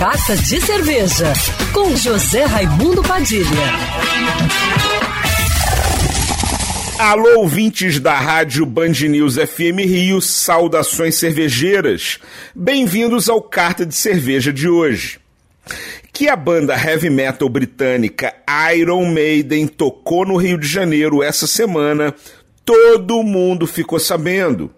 Carta de Cerveja, com José Raimundo Padilha. Alô, ouvintes da rádio Band News FM Rio, saudações cervejeiras. Bem-vindos ao Carta de Cerveja de hoje. Que a banda heavy metal britânica Iron Maiden tocou no Rio de Janeiro essa semana, todo mundo ficou sabendo.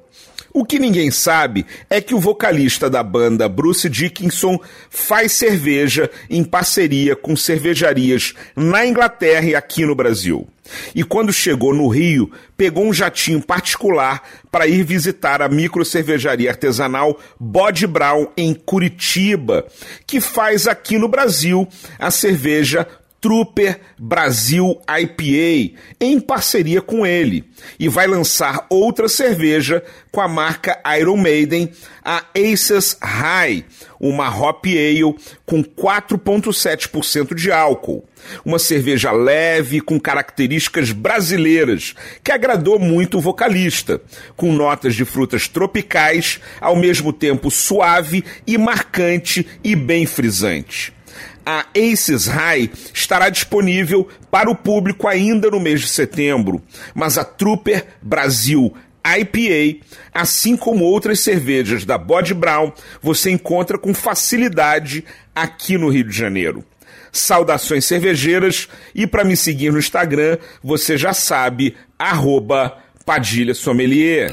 O que ninguém sabe é que o vocalista da banda, Bruce Dickinson, faz cerveja em parceria com cervejarias na Inglaterra e aqui no Brasil. E quando chegou no Rio, pegou um jatinho particular para ir visitar a micro cervejaria artesanal Bode Brown em Curitiba, que faz aqui no Brasil a cerveja Trooper Brasil IPA, em parceria com ele, e vai lançar outra cerveja com a marca Iron Maiden, a Aces High, uma Hop Ale com 4,7% de álcool. Uma cerveja leve com características brasileiras, que agradou muito o vocalista, com notas de frutas tropicais, ao mesmo tempo suave e marcante e bem frisante a Aces High estará disponível para o público ainda no mês de setembro, mas a Trooper Brasil IPA, assim como outras cervejas da Bod Brown, você encontra com facilidade aqui no Rio de Janeiro. Saudações cervejeiras e para me seguir no Instagram, você já sabe, arroba Padilha Sommelier.